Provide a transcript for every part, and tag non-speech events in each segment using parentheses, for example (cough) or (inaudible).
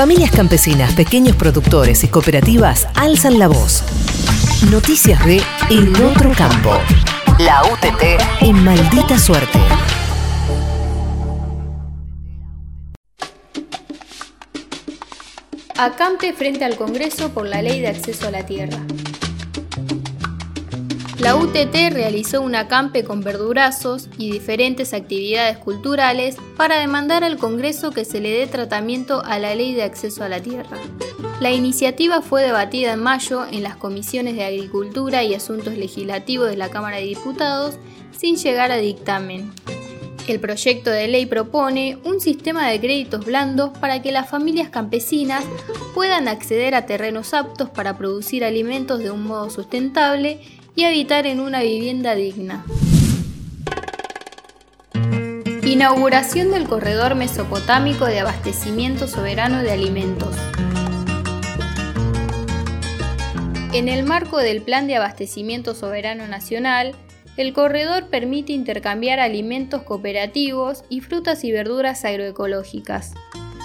Familias campesinas, pequeños productores y cooperativas alzan la voz. Noticias de En Otro Campo. La UTT en maldita suerte. Acampe frente al Congreso por la Ley de Acceso a la Tierra. La UTT realizó un acampe con verdurazos y diferentes actividades culturales para demandar al Congreso que se le dé tratamiento a la ley de acceso a la tierra. La iniciativa fue debatida en mayo en las comisiones de Agricultura y Asuntos Legislativos de la Cámara de Diputados sin llegar a dictamen. El proyecto de ley propone un sistema de créditos blandos para que las familias campesinas puedan acceder a terrenos aptos para producir alimentos de un modo sustentable y habitar en una vivienda digna. Inauguración del corredor mesopotámico de abastecimiento soberano de alimentos. En el marco del Plan de Abastecimiento Soberano Nacional, el corredor permite intercambiar alimentos cooperativos y frutas y verduras agroecológicas.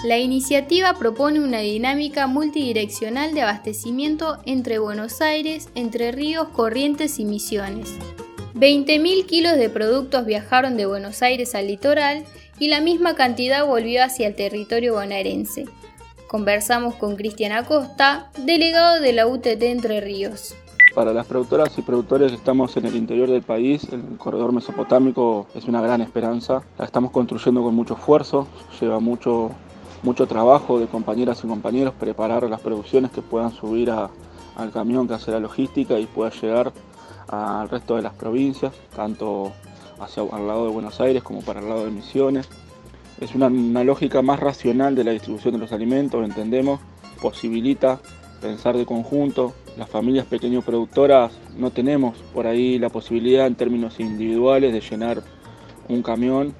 La iniciativa propone una dinámica multidireccional de abastecimiento entre Buenos Aires, Entre Ríos, Corrientes y Misiones. 20.000 kilos de productos viajaron de Buenos Aires al litoral y la misma cantidad volvió hacia el territorio bonaerense. Conversamos con Cristian Acosta, delegado de la UTT Entre Ríos. Para las productoras y productores que estamos en el interior del país, el corredor mesopotámico es una gran esperanza. La estamos construyendo con mucho esfuerzo, lleva mucho mucho trabajo de compañeras y compañeros preparar las producciones que puedan subir al camión que hace la logística y pueda llegar al resto de las provincias, tanto hacia al lado de Buenos Aires como para el lado de Misiones. Es una, una lógica más racional de la distribución de los alimentos, entendemos, posibilita pensar de conjunto. Las familias pequeño productoras no tenemos por ahí la posibilidad en términos individuales de llenar un camión,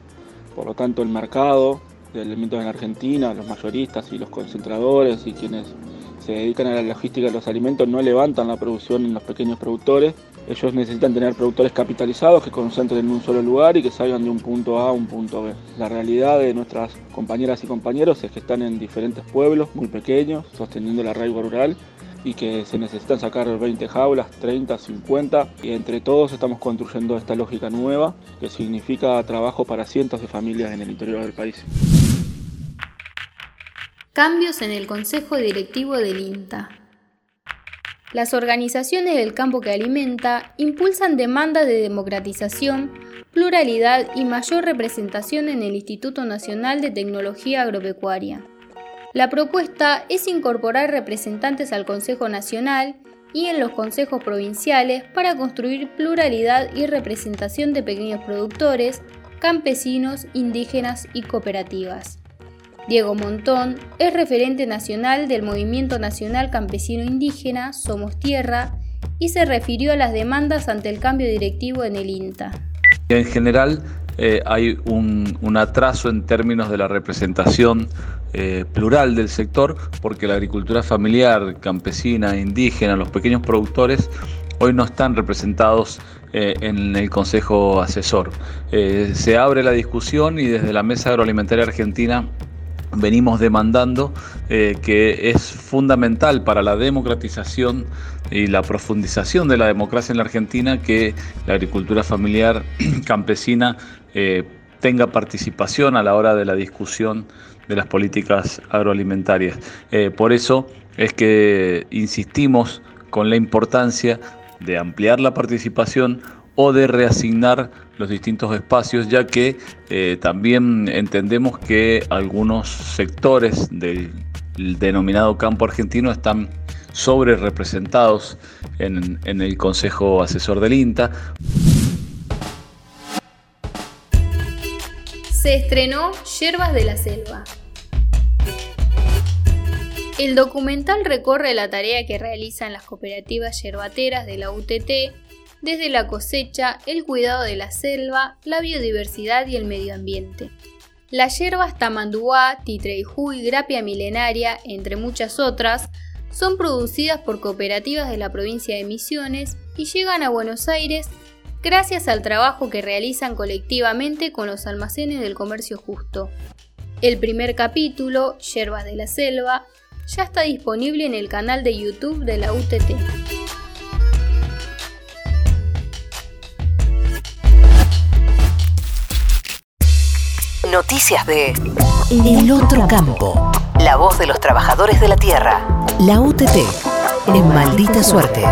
por lo tanto el mercado de alimentos en Argentina, los mayoristas y los concentradores y quienes se dedican a la logística de los alimentos no levantan la producción en los pequeños productores. Ellos necesitan tener productores capitalizados que concentren en un solo lugar y que salgan de un punto A a un punto B. La realidad de nuestras compañeras y compañeros es que están en diferentes pueblos muy pequeños, sosteniendo el arraigo rural y que se necesitan sacar 20 jaulas, 30, 50 y entre todos estamos construyendo esta lógica nueva que significa trabajo para cientos de familias en el interior del país. Cambios en el Consejo Directivo del INTA. Las organizaciones del campo que alimenta impulsan demandas de democratización, pluralidad y mayor representación en el Instituto Nacional de Tecnología Agropecuaria. La propuesta es incorporar representantes al Consejo Nacional y en los consejos provinciales para construir pluralidad y representación de pequeños productores, campesinos, indígenas y cooperativas. Diego Montón es referente nacional del Movimiento Nacional Campesino Indígena Somos Tierra y se refirió a las demandas ante el cambio directivo en el INTA. En general eh, hay un, atraso en términos de la representación eh, plural del sector porque la agricultura familiar, campesina, indígena, los pequeños productores hoy no están representados eh, en el Consejo Asesor. se abre la discusión y desde la Mesa Agroalimentaria Argentina venimos demandando eh, que es fundamental para la democratización y la profundización de la democracia en la Argentina que la agricultura familiar (clears throat) campesina eh, tenga participación a la hora de la discusión de las políticas agroalimentarias. Eh, por eso es que insistimos con la importancia de ampliar la participación o de reasignar los distintos espacios, ya que eh, también entendemos que algunos sectores del denominado campo argentino están sobre representados en, en el Consejo Asesor del INTA. Se estrenó Yerbas de la Selva. El documental recorre la tarea que realizan las cooperativas yerbateras de la UTT desde la cosecha, el cuidado de la selva, la biodiversidad y el medio ambiente. Las hierbas tamanduá, titreijú y grapia milenaria, entre muchas otras, son producidas por cooperativas de la provincia de Misiones y llegan a Buenos Aires gracias al trabajo que realizan colectivamente con los almacenes del comercio justo. El primer capítulo, Yerbas de la Selva, ya está disponible en el canal de YouTube de la UTT. Noticias de El Otro Campo. La voz de los trabajadores de la tierra. La UTT. En maldita suerte.